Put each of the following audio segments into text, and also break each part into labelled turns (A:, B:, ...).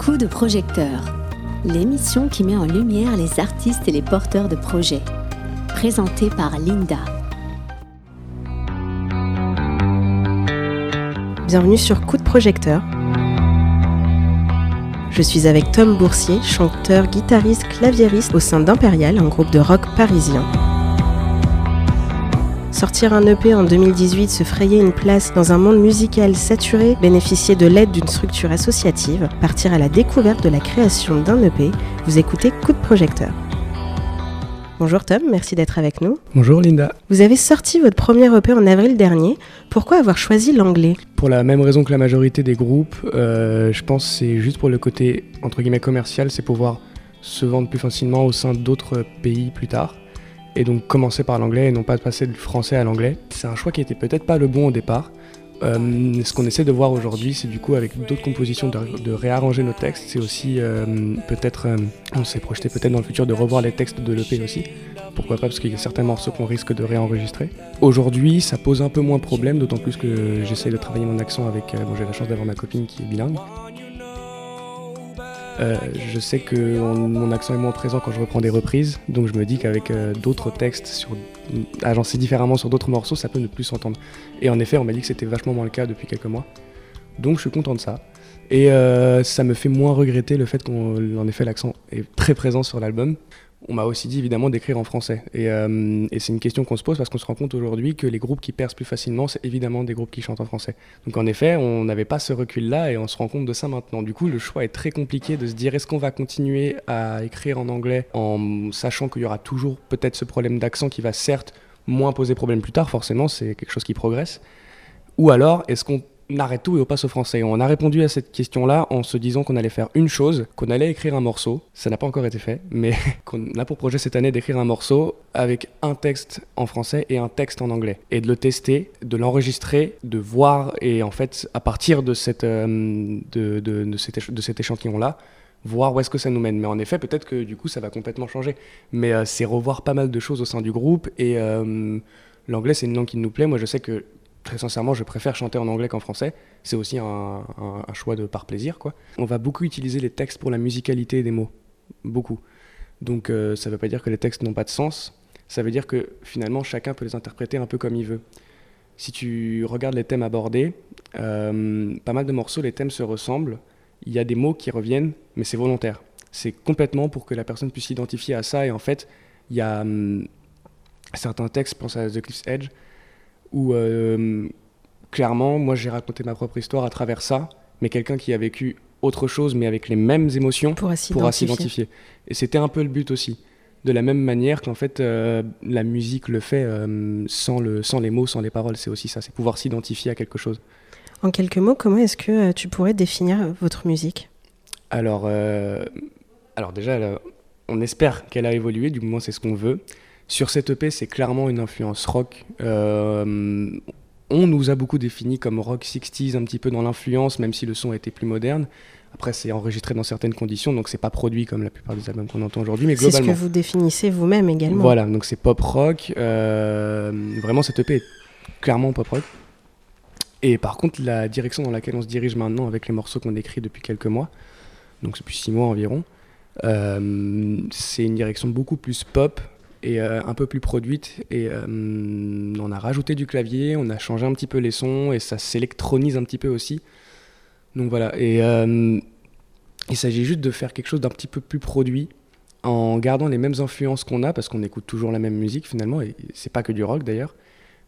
A: Coup de projecteur, l'émission qui met en lumière les artistes et les porteurs de projets. Présentée par Linda.
B: Bienvenue sur Coup de projecteur. Je suis avec Tom Boursier, chanteur, guitariste, claviériste au sein d'Impérial, un groupe de rock parisien. Sortir un EP en 2018, se frayer une place dans un monde musical saturé, bénéficier de l'aide d'une structure associative, partir à la découverte de la création d'un EP, vous écoutez Coup de projecteur. Bonjour Tom, merci d'être avec nous.
C: Bonjour Linda.
B: Vous avez sorti votre premier EP en avril dernier. Pourquoi avoir choisi l'anglais?
C: Pour la même raison que la majorité des groupes, euh, je pense que c'est juste pour le côté entre guillemets commercial, c'est pouvoir se vendre plus facilement au sein d'autres pays plus tard et donc commencer par l'anglais et non pas passer du français à l'anglais. C'est un choix qui était peut-être pas le bon au départ. Euh, ce qu'on essaie de voir aujourd'hui, c'est du coup avec d'autres compositions de, réarranger nos textes. C'est aussi euh, peut-être, euh, on s'est projeté peut-être dans le futur de revoir les textes de l'EP aussi. Pourquoi pas Parce qu'il y a certains morceaux qu'on risque de réenregistrer. Aujourd'hui, ça pose un peu moins problème, d'autant plus que j'essaie de travailler mon accent avec. bon, j'ai la chance d'avoir ma copine qui est bilingue. Euh, je sais que mon accent est moins présent quand je reprends des reprises, donc je me dis qu'avec euh, d'autres textes sur, agencés différemment sur d'autres morceaux, ça peut ne plus s'entendre. Et en effet, on m'a dit que c'était vachement moins le cas depuis quelques mois. Donc je suis content de ça. Et euh, ça me fait moins regretter le fait qu'en effet l'accent est très présent sur l'album on m'a aussi dit évidemment d'écrire en français. Euh, et, c'est une question qu'on se pose parce qu'on se rend compte aujourd'hui que les groupes qui percent plus facilement, c'est évidemment des groupes qui chantent en français. Donc en effet, on n'avait pas ce recul-là et on se rend compte de ça maintenant. Du coup, le choix est très compliqué de se dire est-ce qu'on va continuer à écrire en anglais en sachant qu'il y aura toujours peut-être ce problème d'accent qui va certes moins poser problème plus tard, forcément, c'est quelque chose qui progresse. Ou alors, est-ce qu'on on arrête tout et on passe au français. On a répondu à cette question-là en se disant qu'on allait faire une chose, qu'on allait écrire un morceau. Ça n'a pas encore été fait, mais qu'on a pour projet cette année d'écrire un morceau avec un texte en français et un texte en anglais. Et de le tester, de l'enregistrer, de voir, et en fait, à partir de, cette, euh, de, de, cet, échantillon-là, voir où est-ce que ça nous mène. Mais en effet, peut-être que du coup, ça va complètement changer. Mais euh, c'est revoir pas mal de choses au sein du groupe. Et euh, l'anglais, c'est une langue qui nous plaît. Moi, je sais que très sincèrement, je préfère chanter en anglais qu'en français. C'est aussi un, choix de par plaisir. On va beaucoup utiliser les textes pour la musicalité des mots, beaucoup. Donc euh, ça ne veut pas dire que les textes n'ont pas de sens. Ça veut dire que finalement chacun peut les interpréter un peu comme il veut. Si tu regardes les thèmes abordés, euh, pas mal de morceaux, les thèmes se ressemblent. Il y a des mots qui reviennent, mais c'est volontaire. C'est complètement pour que la personne puisse s'identifier à ça. Et en fait, il y a hum, certains textes, pense à The Cliff's Edge, où euh, clairement, moi j'ai raconté ma propre histoire à travers ça, mais quelqu'un qui a vécu autre chose, mais avec les mêmes émotions, pourra s'identifier. Et c'était un peu le but aussi. De la même manière qu'en fait, euh, la musique le fait euh, sans, le, sans les mots, sans les paroles, c'est aussi ça, c'est pouvoir s'identifier à quelque chose.
B: En quelques mots, comment est-ce que tu pourrais définir votre musique?
C: Alors, alors déjà, on espère qu'elle a évolué, du moins c'est ce qu'on veut. Sur cette EP, c'est clairement une influence rock. Euh, on nous a beaucoup défini comme rock 60s, un petit peu dans l'influence, même si le son était plus moderne. Après, c'est enregistré dans certaines conditions, donc c'est pas produit comme la plupart des albums qu'on entend aujourd'hui, mais globalement.
B: C'est ce que vous définissez vous-même également.
C: Voilà, donc c'est pop rock. Euh, vraiment, cette EP est clairement pop rock. Et par contre, la direction dans laquelle on se dirige maintenant avec les morceaux qu'on écrit depuis quelques mois, donc depuis six mois environ, euh, c'est une direction beaucoup plus pop, et euh, un peu plus produite. Et euh, on a rajouté du clavier, on a changé un petit peu les sons et ça s'électronise un petit peu aussi. Donc voilà. Et euh, il s'agit juste de faire quelque chose d'un petit peu plus produit en gardant les mêmes influences qu'on a parce qu'on écoute toujours la même musique finalement et c'est pas que du rock d'ailleurs.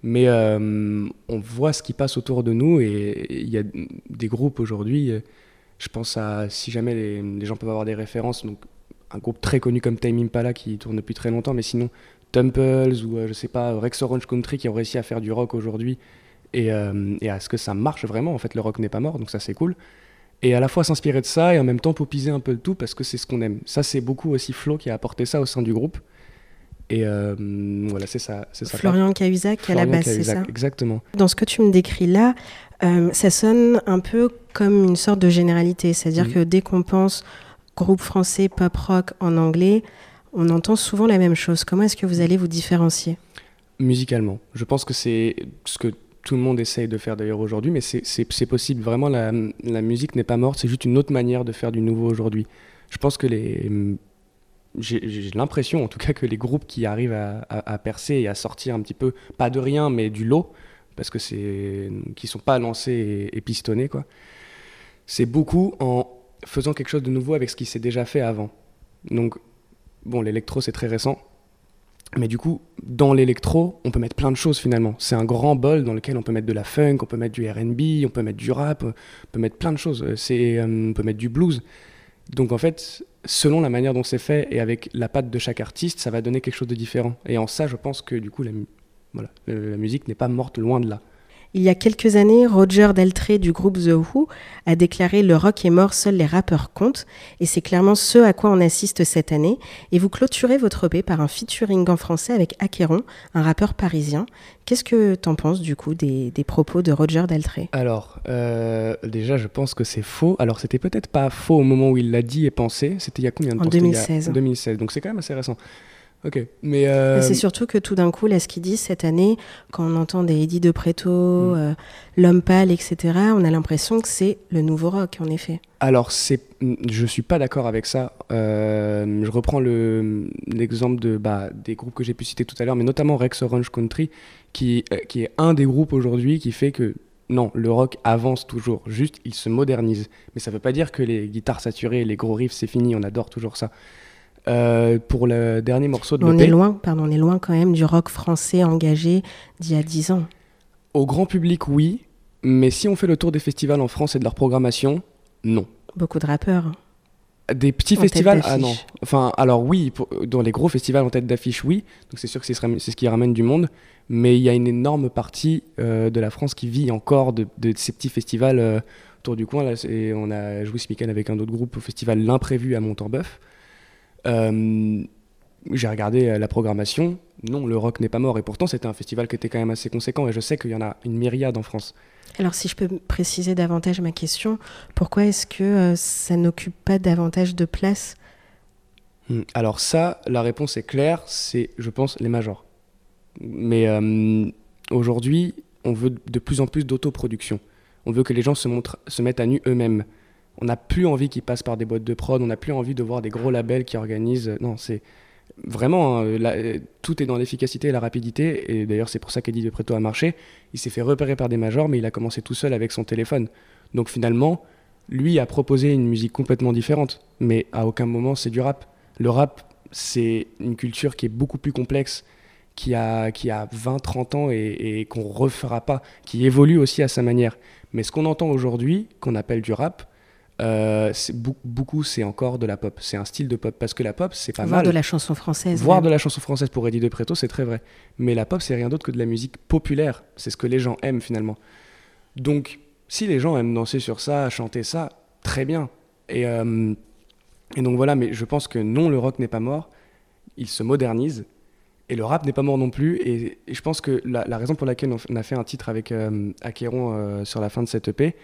C: Mais on voit ce qui passe autour de nous et il y a des groupes aujourd'hui. Je pense à si jamais les, les gens peuvent avoir des références, donc un groupe très connu comme Time Impala qui tourne depuis très longtemps, mais sinon Temples ou euh, je sais pas Rex Orange Country qui ont réussi à faire du rock aujourd'hui et, euh, et, à ce que ça marche vraiment. En fait, le rock n'est pas mort, donc ça c'est cool. Et à la fois s'inspirer de ça et en même temps popiser un peu le tout parce que c'est ce qu'on aime. Ça, c'est beaucoup aussi Flo qui a apporté ça au sein du groupe. Et euh, voilà, c'est ça, ça.
B: Florian Cahuzac à la base, c'est ça
C: Exactement.
B: Dans ce que tu me décris là, ça sonne un peu comme une sorte de généralité. C'est-à-dire mm. que dès qu'on pense groupe français pop rock en anglais, on entend souvent la même chose. Comment est-ce que vous allez vous différencier
C: Musicalement. Je pense que c'est ce que tout le monde essaye de faire d'ailleurs aujourd'hui, mais c'est possible. Vraiment, la, musique n'est pas morte, c'est juste une autre manière de faire du nouveau aujourd'hui. Je pense que les. J'ai l'impression, en tout cas, que les groupes qui arrivent à, percer et à sortir un petit peu, pas de rien, mais du lot, parce que c'est. qui sont pas lancés et, pistonnés, quoi. C'est beaucoup en faisant quelque chose de nouveau avec ce qui s'est déjà fait avant. Donc, bon, l'électro, c'est très récent, mais du coup, dans l'électro, on peut mettre plein de choses finalement. C'est un grand bol dans lequel on peut mettre de la funk, on peut mettre du RB, on peut mettre du rap, on peut mettre plein de choses. C'est, euh, on peut mettre du blues. Donc en fait, selon la manière dont c'est fait et avec la patte de chaque artiste, ça va donner quelque chose de différent. Et en ça, je pense que du coup, voilà, la musique n'est pas morte loin de là.
B: Il y a quelques années, Roger Daltrey du groupe The Who a déclaré Le rock est mort, seuls les rappeurs comptent. Et c'est clairement ce à quoi on assiste cette année. Et vous clôturez votre EP par un featuring en français avec Acheron, un rappeur parisien. Qu'est-ce que tu en penses du coup des, propos de Roger Daltrey
C: Alors, euh, déjà, je pense que c'est faux. Alors, c'était peut-être pas faux au moment où il l'a dit et pensé. C'était il y a combien de temps?
B: En 2016.
C: En 2016, donc c'est quand même assez récent. Ok,
B: mais, euh, c'est surtout que tout d'un coup, là, ce qu'ils disent cette année, quand on entend des Eddie de Preto, mm. euh, L'Homme Pâle, etc., on a l'impression que c'est le nouveau rock, en effet.
C: Alors, c'est, je suis pas d'accord avec ça. Euh, je reprends le, l'exemple de, bah, des groupes que j'ai pu citer tout à l'heure, mais notamment Rex Orange Country, qui, qui est un des groupes aujourd'hui qui fait que non, le rock avance toujours, juste il se modernise. Mais ça veut pas dire que les guitares saturées, les gros riffs, c'est fini, on adore toujours ça. Euh, pour le dernier morceau de
B: on est loin, pardon, on est loin quand même du rock français engagé d'il y a 10 ans.
C: Au grand public, oui, mais si on fait le tour des festivals en France et de leur programmation, non.
B: Beaucoup de rappeurs.
C: Des petits festivals Ah non. Enfin, alors oui, dans les gros festivals en tête d'affiche, oui. Donc c'est sûr que c'est ce qui ramène du monde. Mais il y a une énorme partie euh, de la France qui vit encore de, ces petits festivals euh, autour du coin. Là, on a joué ce week-end avec un autre groupe au festival L'Imprévu à Montorbeuf. Euh, j'ai regardé euh, la programmation. Non, le rock n'est pas mort. Et pourtant, c'était un festival qui était quand même assez conséquent. Et je sais qu'il y en a une myriade en France.
B: Alors, si je peux préciser davantage ma question, pourquoi est-ce que euh, ça n'occupe pas davantage de place?
C: Hmm, Alors ça, la réponse est claire. C'est, je pense, les majors. Mais aujourd'hui, on veut de plus en plus d'autoproduction. On veut que les gens se, montrent, se mettent à nu eux-mêmes on n'a plus envie qu'ils passent par des boîtes de prod, on n'a plus envie de voir des gros labels qui organisent. Non, c'est vraiment hein, tout est dans l'efficacité et la rapidité. Et d'ailleurs, c'est pour ça qu'Eddie de Preto a marché. Il s'est fait repérer par des majors, mais il a commencé tout seul avec son téléphone. Donc finalement, lui a proposé une musique complètement différente, mais à aucun moment c'est du rap. Le rap, c'est une culture qui est beaucoup plus complexe, qui a, qui a 20-30 ans et, et qu'on refera pas, qui évolue aussi à sa manière. Mais ce qu'on entend aujourd'hui, qu'on appelle du rap, euh, beaucoup, c'est encore de la pop. C'est un style de pop. Parce que la pop, c'est pas
B: Voir
C: mal.
B: de la chanson française.
C: Voir de la chanson française pour Eddie de Preto, c'est très vrai. Mais la pop, c'est rien d'autre que de la musique populaire. C'est ce que les gens aiment finalement. Donc, si les gens aiment danser sur ça, chanter ça, très bien. Et, euh, et donc voilà, mais je pense que non, le rock n'est pas mort. Il se modernise. Et le rap n'est pas mort non plus. Et, je pense que la, raison pour laquelle on a fait un titre avec euh, Akéron sur la fin de cette EP,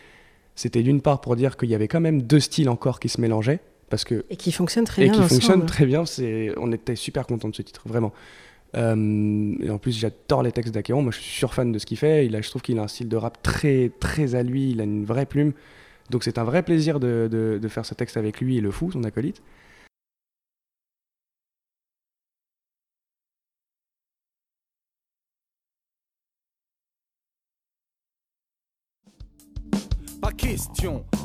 C: c'était d'une part pour dire qu'il y avait quand même deux styles encore qui se mélangeaient. Parce que,
B: et qui fonctionnent très bien.
C: Et qui fonctionnent très bien. On était super content de ce titre, vraiment. Euh, et en plus, j'adore les textes d'Akeron. Moi, je suis sur fan de ce qu'il fait. Il a, je trouve qu'il a un style de rap très, très à lui. Il a une vraie plume. Donc, c'est un vrai plaisir de, de, de, faire ce texte avec lui et le fou, son acolyte.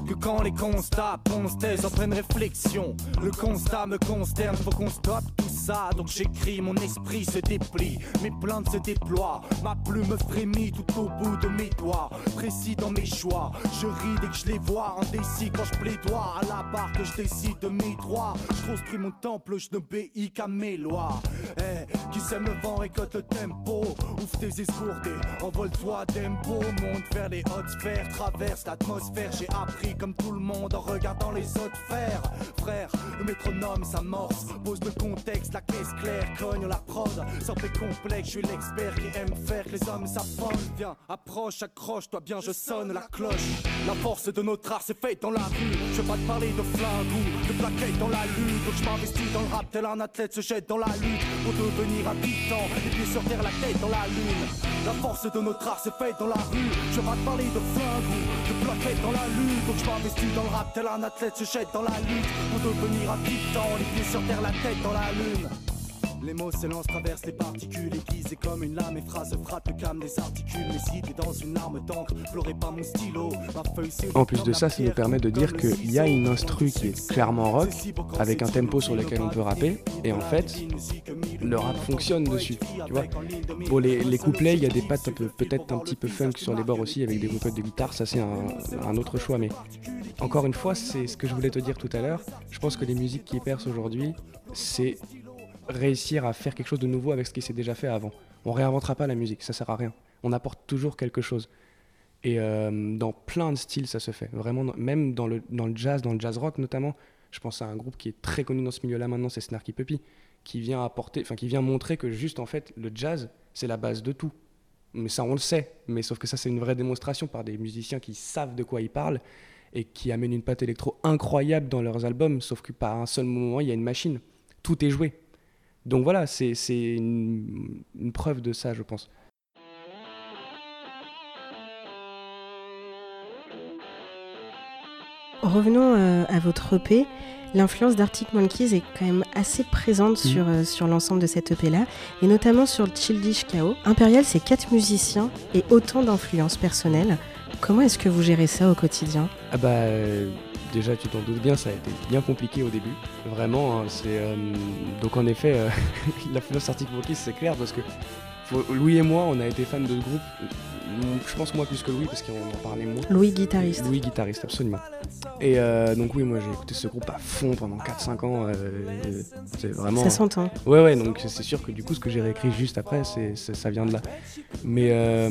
D: Que quand les constats poncent en pleine réflexion, le constat me consterne, faut qu'on stoppe tout Donc j'écris, mon esprit se déplie, mes plantes se déploient, ma plume frémit tout au bout de mes doigts, précis dans mes choix. Je ris dès que je les vois, indécis quand je plaidoie à la barre que je décide de mes droits. Je construis mon temple, je n'obéis qu'à mes lois. Eh, qui sème le vent récolte le tempo, ouvre tes escourdés, envole-toi d'empo, monte vers les hautes sphères, traverse l'atmosphère. J'ai appris comme tout le monde en regardant les autres faire. Frère, le métronome s'amorce, pose le contexte, la caisse claire, cogne la prod. Sans fait complexe, je suis l'expert qui aime faire que les hommes s'affolent. Viens, approche, accroche-toi bien, je sonne la cloche. La force de notre art s'est faite dans la rue. Je veux pas te parler de flingue de plaquettes dans la lutte. Donc je m'investis dans le rap tel un athlète se jette dans la lutte pour devenir habitant et puis sur terre la tête dans la lune. La force de notre art se fait dans la rue. Je vais te parler de flingue ou de plaquettes dans la lutte. Donc je m'investis dans le rap tel un athlète se jette dans la lutte. Pour devenir un titan, les pieds sur terre, la tête dans la lune. Les mots s'élancent, traversent les particules aiguisées comme une lame. Et phrases frappent le calme des articules. Dans une arme d'encre, mon stylo. Ma feuille c'est
C: En plus de ça, ça nous permet de dire qu'il y a une instru qui est clairement rock, avec un tempo sur lequel on peut rapper, et en fait, le rap fonctionne dessus, tu vois. Pour les, les couplets, il y a des pattes peut-être un petit peu funk sur les bords aussi, avec des cocottes de guitare, ça c'est un, un autre choix, mais encore une fois, c'est ce que je voulais te dire tout à l'heure, je pense que les musiques qui percent aujourd'hui, c'est réussir à faire quelque chose de nouveau avec ce qui s'est déjà fait avant. On réinventera pas la musique, ça sert à rien. On apporte toujours quelque chose. Et euh, dans plein de styles, ça se fait. Vraiment, même dans le, dans le jazz, dans le jazz rock notamment. Je pense à un groupe qui est très connu dans ce milieu-là maintenant, c'est Snarky Puppy, qui vient apporter, enfin qui vient montrer que juste en fait, le jazz, c'est la base de tout. Mais ça, on le sait. Mais sauf que ça, c'est une vraie démonstration par des musiciens qui savent de quoi ils parlent et qui amènent une patte électro incroyable dans leurs albums. Sauf que par un seul moment, il y a une machine. Tout est joué. Donc voilà, c'est une, une preuve de ça, je pense.
B: Revenons euh, à votre EP. L'influence d'Arctic Monkeys est quand même assez présente
C: Mhm.
B: sur, euh, sur l'ensemble de cette EP-là, et notamment sur le Childish Chaos. Imperial, c'est quatre musiciens et autant d'influences personnelles. Comment est-ce que vous gérez ça au quotidien?
C: Ah bah euh, déjà tu t'en doutes bien, ça a été bien compliqué au début. Vraiment, hein, c'est euh, donc en effet euh, l'influence Arctic Monkeys c'est clair parce que Louis et moi on a été fans de ce groupe. Euh, Je pense moi plus que Louis parce qu'on en parlait moins.
B: Louis, guitariste.
C: Louis guitariste absolument. Et euh, donc oui moi j'ai écouté ce groupe à fond pendant 4-5 ans. euh, c'est vraiment.
B: Ça s'entend.
C: Ouais, ouais, donc c'est sûr que du coup, ce que j'ai réécrit juste après, c'est, ça vient de là. Mais euh,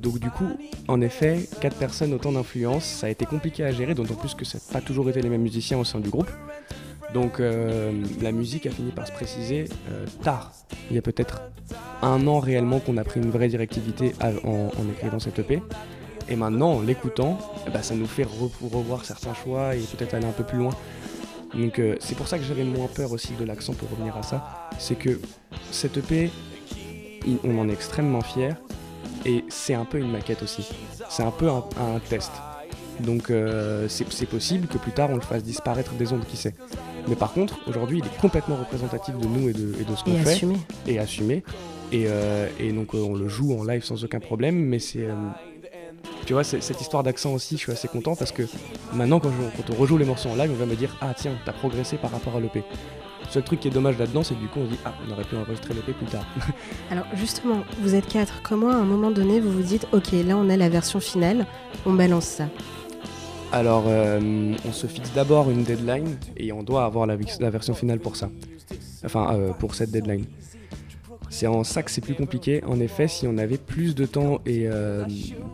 C: donc, du coup, en effet, quatre personnes, autant d'influence, ça a été compliqué à gérer, d'autant plus que ça n'a pas toujours été les mêmes musiciens au sein du groupe. Donc, euh, la musique a fini par se préciser euh, tard. Il y a peut-être un an réellement qu'on a pris une vraie directivité en, écrivant cette EP. Et maintenant, en l'écoutant, eh ben, ça nous fait re- revoir certains choix et peut-être aller un peu plus loin. Donc euh, c'est pour ça que j'avais moins peur aussi de l'accent pour revenir à ça. C'est que cette EP, on en est extrêmement fier et c'est un peu une maquette aussi. C'est un peu un, test. Donc c'est possible que plus tard on le fasse disparaître des ondes, qui sait. Mais par contre, aujourd'hui, il est complètement représentatif de nous et de, et de ce qu'on fait
B: assumé.
C: et assumé. Et, euh, et donc euh, on le joue en live sans aucun problème, mais c'est... euh, tu vois, cette histoire d'accent aussi, je suis assez content parce que maintenant quand, je- quand on rejoue les morceaux en live, on va me dire Ah tiens, t'as progressé par rapport à l'EP. Le seul truc qui est dommage là-dedans, c'est que du coup on se dit Ah, on aurait pu enregistrer l'EP plus tard.
B: Alors justement, vous êtes quatre. Comment à un moment donné vous vous dites ok là on a la version finale, on balance ça.
C: Alors euh, on se fixe d'abord une deadline et on doit avoir la, version finale pour ça. Enfin, euh, pour cette deadline. C'est en ça que c'est plus compliqué. En effet, si on avait plus de temps et euh,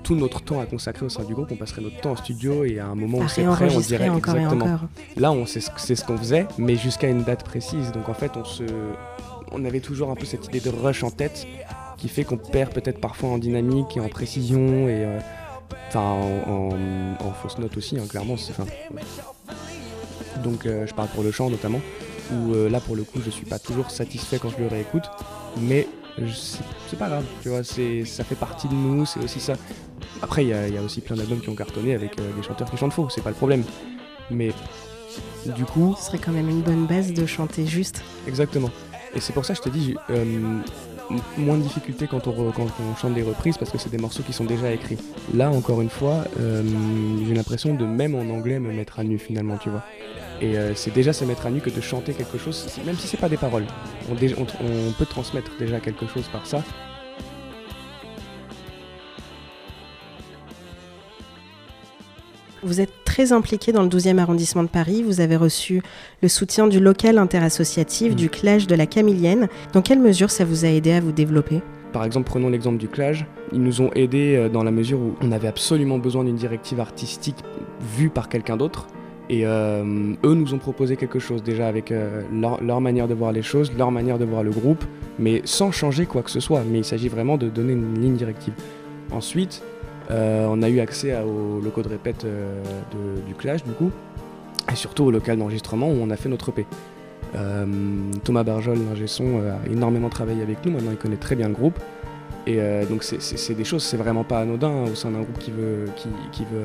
C: tout notre temps à consacrer au sein du groupe, on passerait notre temps en studio et à un moment où c'est prêt, on dirait
B: encore
C: exactement.
B: et encore.
C: Là, on c'est ce qu'on faisait, mais jusqu'à une date précise. Donc en fait, on se, on avait toujours un peu cette idée de rush en tête, qui fait qu'on perd peut-être parfois en dynamique et en précision et enfin en, en- en fausse note aussi, hein, clairement. enfin, donc euh, je parle pour le chant notamment, où euh, là pour le coup, je suis pas toujours satisfait quand je le réécoute, mais c'est pas grave, tu vois, c'est ça fait partie de nous, c'est aussi ça. Après, il y, a- il y a aussi plein d'albums qui ont cartonné avec euh, des chanteurs qui chantent faux, c'est pas le problème. Mais du coup,
B: Ce serait quand même une bonne base de chanter juste.
C: exactement. Et c'est pour ça que je te dis, euh, moins de difficultés quand on, chante des reprises parce que c'est des morceaux qui sont déjà écrits. Là, encore une fois, euh, j'ai l'impression de même en anglais me mettre à nu finalement, tu vois. Et euh, c'est déjà se mettre à nu que de chanter quelque chose, même si c'est pas des paroles. On peut transmettre déjà quelque chose par ça.
B: Vous êtes très impliqué dans le 12e arrondissement de Paris. Vous avez reçu le soutien du local interassociatif, du clash de la Camilienne. Dans quelle mesure ça vous a aidé à vous développer?
C: Par exemple, prenons l'exemple du Clash. Ils nous ont aidés euh, dans la mesure où on avait absolument besoin d'une directive artistique vue par quelqu'un d'autre. Et euh, eux nous ont proposé quelque chose déjà avec euh, leur, manière de voir les choses, leur manière de voir le groupe, mais sans changer quoi que ce soit. Mais il s'agit vraiment de donner une ligne directive. Ensuite, on a eu accès à- aux locaux de répète euh, du Clash, du coup, et surtout au local d'enregistrement où on a fait notre EP. Euh, Thomas Barjol, l'ingé son, euh, a énormément travaillé avec nous, maintenant il connaît très bien le groupe. Et donc c'est des choses, c'est vraiment pas anodin hein, au sein d'un groupe qui veut, qui, veut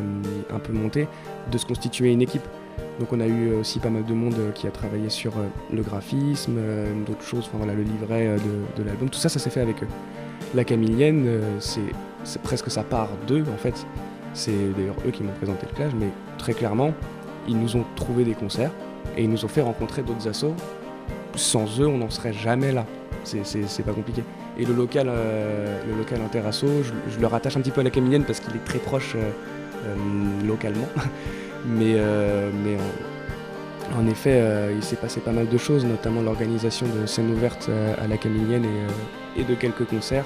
C: un peu monter, de se constituer une équipe. Donc on a eu aussi pas mal de monde qui a travaillé sur le graphisme, d'autres choses, enfin voilà, le livret de, de l'album, tout ça, ça s'est fait avec eux. La Camilienne, c'est presque sa part d'eux en fait. C'est d'ailleurs eux qui m'ont présenté le clash, mais très clairement, ils nous ont trouvé des concerts et ils nous ont fait rencontrer d'autres assos. Sans eux, on n'en serait jamais là. C'est pas compliqué. Et le local, euh, le local interasso, je, le rattache un petit peu à la Camilienne parce qu'il est très proche euh, euh, localement. mais mais en, effet, il s'est passé pas mal de choses, notamment l'organisation de scènes ouvertes à la Camilienne et, de quelques concerts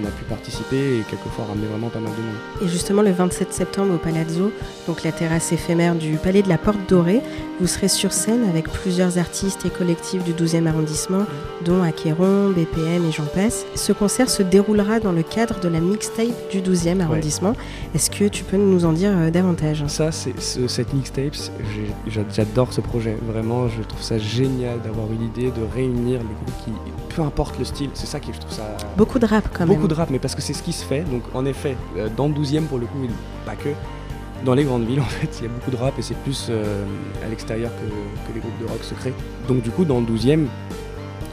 C: on a pu participer et quelquefois ramener vraiment pas mal de monde.
B: Et justement, le 27 septembre au Palazzo, donc la terrasse éphémère du Palais de la Porte Dorée, vous serez sur scène avec plusieurs artistes et collectifs du 12e arrondissement, dont Aquéron, BPM et j'en passe. Ce concert se déroulera dans le cadre de la mixtape du 12e arrondissement. Est-ce que tu peux nous en dire euh, davantage?
C: Ça, c'est cette mixtape, j'adore ce projet. Vraiment, je trouve ça génial d'avoir eu l'idée de réunir les groupes qui, peu importe le style, c'est ça qui je trouve ça.
B: Beaucoup de rap quand même.
C: Beaucoup de rap, mais parce que c'est ce qui se fait. Donc en effet, euh, dans le 12e pour le coup, pas que. Dans les grandes villes, en fait, il y a beaucoup de rap et c'est plus euh, à l'extérieur que, les groupes de rock se créent. Donc du coup, dans le 12e,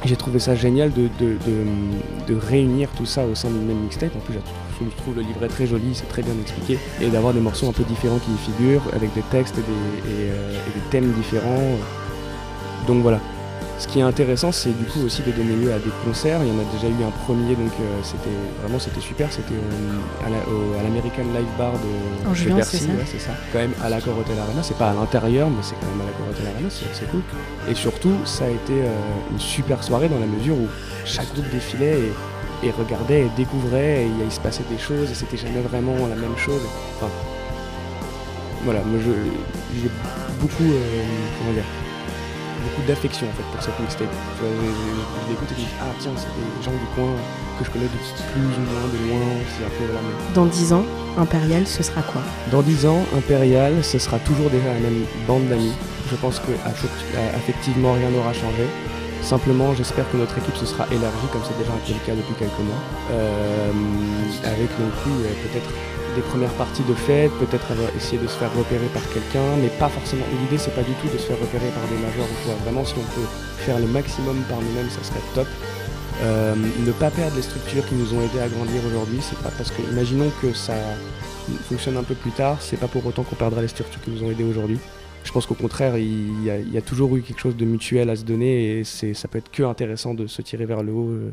C: j'ai trouvé ça génial de, de, réunir tout ça au sein d'une même mixtape. En plus, je trouve le livret très joli, c'est très bien expliqué. Et d'avoir des morceaux un peu différents qui y figurent, avec des textes et des, euh, et des thèmes différents. Donc voilà, ce qui est intéressant, c'est du coup aussi de donner lieu à des concerts. Il y en a déjà eu un premier, donc euh, c'était vraiment c'était super. C'était euh, à l'American Live Bar de,
B: en juin,
C: c'est ça. Quand même à l'accord Hotel Arena. C'est pas à l'intérieur, mais c'est quand même à l'accord Hotel Arena. C'est cool. Et surtout, ça a été euh, une super soirée dans la mesure où chaque groupe défilait et, regardait et découvrait. Et il se passait des choses et c'était jamais vraiment la même chose. Enfin, voilà, moi j'ai beaucoup, comment dire beaucoup d'affection en fait pour cette mixtape. Je, l'écoute et je dis ah tiens c'est des gens du coin que je connais de plus ou moins de loin, c'est un peu la même.
B: Dans 10 ans, Impérial ce sera quoi?
C: Dans 10 ans, Impérial ce sera toujours déjà la même bande d'amis. Je pense que effectivement rien n'aura changé. Simplement, j'espère que notre équipe se sera élargie, comme c'est déjà un peu le cas depuis quelques mois, euh, avec non plus euh, peut-être des premières parties de fête, peut-être essayer de se faire repérer par quelqu'un, mais pas forcément. L'idée, c'est pas du tout de se faire repérer par des majors ou quoi. Vraiment, si on peut faire le maximum par nous-mêmes, ça serait top. Euh, ne pas perdre les structures qui nous ont aidés à grandir aujourd'hui, c'est pas parce que, imaginons que ça fonctionne un peu plus tard, c'est pas pour autant qu'on perdra les structures qui nous ont aidés aujourd'hui. Je pense qu'au contraire, il y, a, toujours eu quelque chose de mutuel à se donner et ça peut être que intéressant de se tirer vers le haut. Euh,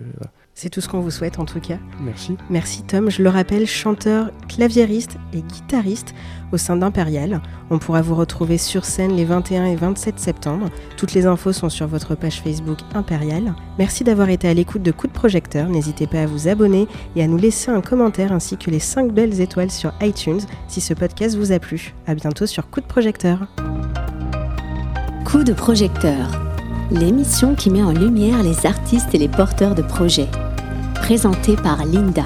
B: c'est tout ce qu'on vous souhaite en tout cas.
C: Merci.
B: Merci Tom. Je le rappelle, chanteur, claviériste et guitariste au sein d'Impérial. On pourra vous retrouver sur scène les 21 et 27 septembre. Toutes les infos sont sur votre page Facebook Impérial. Merci d'avoir été à l'écoute de Coup de Projecteur. N'hésitez pas à vous abonner et à nous laisser un commentaire ainsi que les 5 belles étoiles sur iTunes si ce podcast vous a plu. À bientôt sur Coup de Projecteur.
A: Coup de Projecteur, l'émission qui met en lumière les artistes et les porteurs de projets présenté par Linda.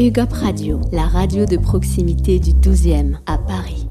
A: UGOP Radio, la radio de proximité du 12e à Paris.